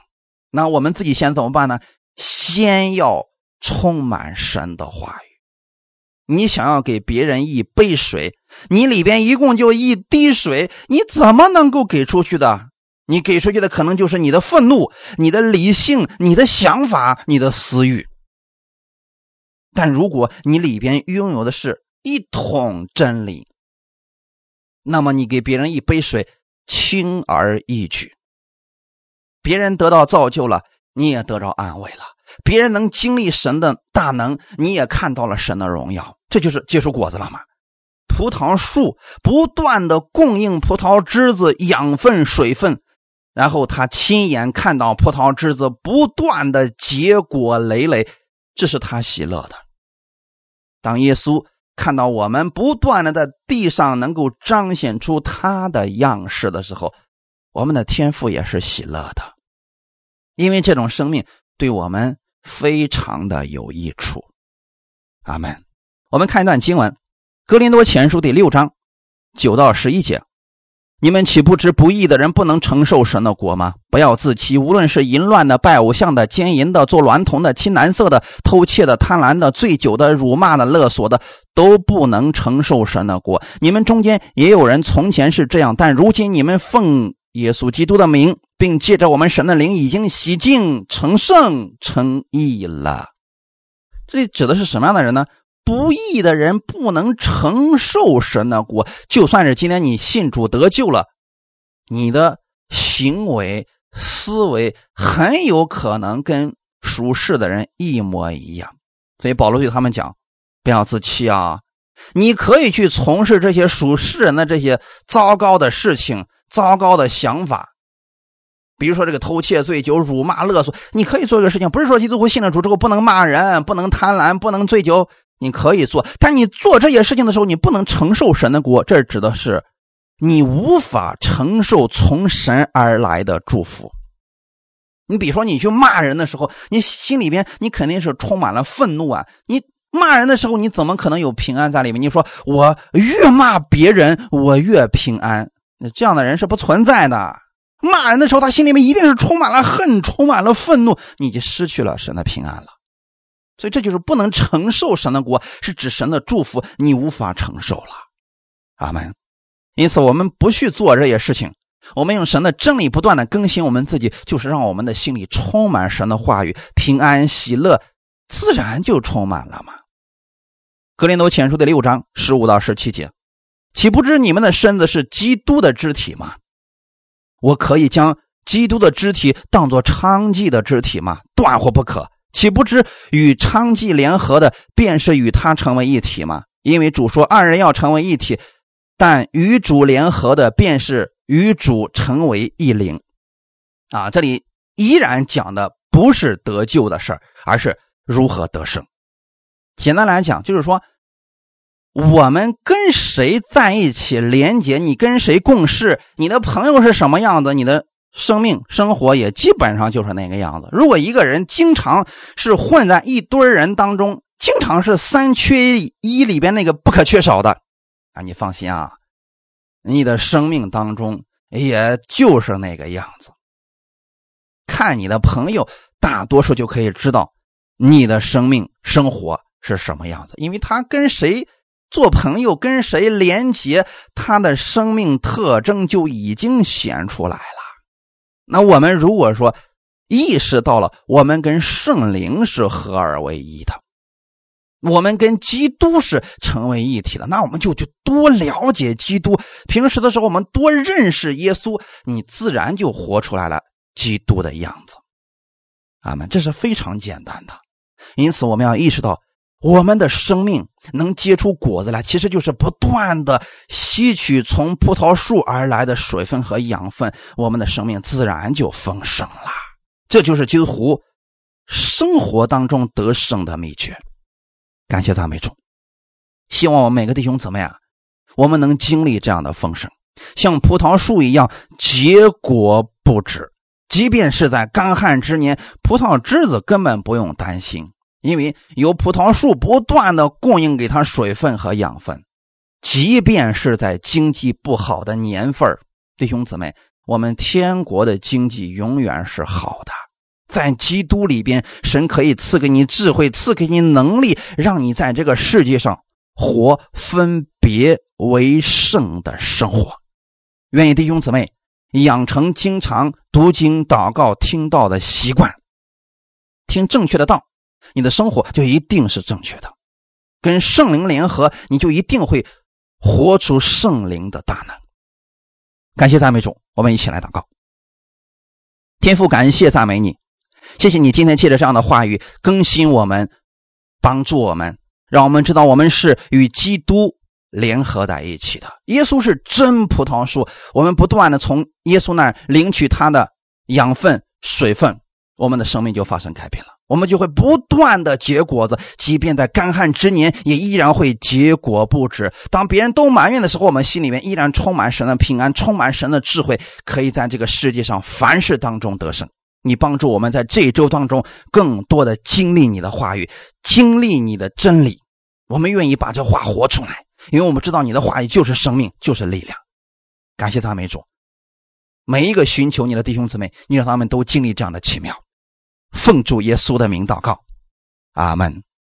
那我们自己先怎么办呢？先要充满神的话语。你想要给别人一杯水，你里边一共就一滴水，你怎么能够给出去的？你给出去的可能就是你的愤怒、你的理性、你的想法、你的私欲。但如果你里边拥有的是一桶真理，那么你给别人一杯水，轻而易举。别人得到造就了，你也得着安慰了。别人能经历神的大能，你也看到了神的荣耀。这就是结出果子了吗？葡萄树不断的供应葡萄枝子养分、水分，然后他亲眼看到葡萄枝子不断的结果累累，这是他喜乐的。当耶稣。看到我们不断的在地上能够彰显出他的样式的时候，我们的天赋也是喜乐的，因为这种生命对我们非常的有益处。阿门。我们看一段经文，《格林多前书》第六章九到十一节：你们岂不知不义的人不能承受神的国吗？不要自欺，无论是淫乱的、拜偶像的、奸淫的、做娈童的、亲男色的、偷窃的、贪婪的、醉酒的、辱骂的、勒索的，都不能承受神的国。你们中间也有人从前是这样，但如今你们奉耶稣基督的名，并借着我们神的灵，已经洗净、成圣、成义了。这里指的是什么样的人呢？不义的人不能承受神的国，就算是今天你信主得救了，你的行为思维很有可能跟属世的人一模一样。所以保罗对他们讲：“不要自欺啊！你可以去从事这些属世人的这些糟糕的事情、糟糕的想法，比如说这个偷窃、醉酒、辱骂、勒索，你可以做这个事情。不是说基督徒信了主之后不能骂人、不能贪婪、不能醉酒。”你可以做，但你做这些事情的时候，你不能承受神的国。这指的是你无法承受从神而来的祝福。你比如说，你去骂人的时候，你心里边你肯定是充满了愤怒啊！你骂人的时候，你怎么可能有平安在里面？你说我越骂别人，我越平安，那这样的人是不存在的。骂人的时候，他心里面一定是充满了恨，充满了愤怒，你就失去了神的平安了。所以这就是不能承受神的国，是指神的祝福你无法承受了。阿门。因此，我们不去做这些事情，我们用神的真理不断的更新我们自己，就是让我们的心里充满神的话语，平安喜乐自然就充满了嘛。格林多前书的六章十五到十七节，岂不知你们的身子是基督的肢体吗？我可以将基督的肢体当作娼妓的肢体吗？断或不可。岂不知与娼妓联合的，便是与他成为一体吗？因为主说二人要成为一体，但与主联合的，便是与主成为一灵。啊，这里依然讲的不是得救的事儿，而是如何得胜。简单来讲，就是说我们跟谁在一起连接，你跟谁共事，你的朋友是什么样子，你的。生命生活也基本上就是那个样子。如果一个人经常是混在一堆人当中，经常是三缺一里边那个不可缺少的，啊，你放心啊，你的生命当中也就是那个样子。看你的朋友，大多数就可以知道你的生命生活是什么样子，因为他跟谁做朋友，跟谁连结，他的生命特征就已经显出来了。那我们如果说意识到了我们跟圣灵是合而为一的，我们跟基督是成为一体的，那我们就去多了解基督。平时的时候，我们多认识耶稣，你自然就活出来了基督的样子。阿门，这是非常简单的。因此，我们要意识到。我们的生命能结出果子来，其实就是不断的吸取从葡萄树而来的水分和养分，我们的生命自然就丰盛了。这就是基督徒生活当中得胜的秘诀。感谢赞美主，希望我们每个弟兄姊妹啊，我们能经历这样的丰盛，像葡萄树一样结果不止。即便是在干旱之年，葡萄枝子根本不用担心。因为有葡萄树不断的供应给他水分和养分，即便是在经济不好的年份弟兄姊妹，我们天国的经济永远是好的。在基督里边，神可以赐给你智慧，赐给你能力，让你在这个世界上活分别为圣的生活。愿意弟兄姊妹养成经常读经、祷告、听道的习惯，听正确的道。你的生活就一定是正确的，跟圣灵联合，你就一定会活出圣灵的大能。感谢赞美主，我们一起来祷告。天父，感谢赞美你，谢谢你今天借着这样的话语更新我们，帮助我们，让我们知道我们是与基督联合在一起的。耶稣是真葡萄树，我们不断的从耶稣那儿领取他的养分、水分，我们的生命就发生改变了。我们就会不断的结果子，即便在干旱之年也依然会结果不止。当别人都埋怨的时候，我们心里面依然充满神的平安，充满神的智慧，可以在这个世界上，凡事当中得胜。你帮助我们在这一周当中更多的经历你的话语，经历你的真理。我们愿意把这话活出来，因为我们知道你的话语就是生命，就是力量。感谢赞美主，每一个寻求你的弟兄姊妹，你让他们都经历这样的奇妙。奉主耶稣的名祷告。阿门。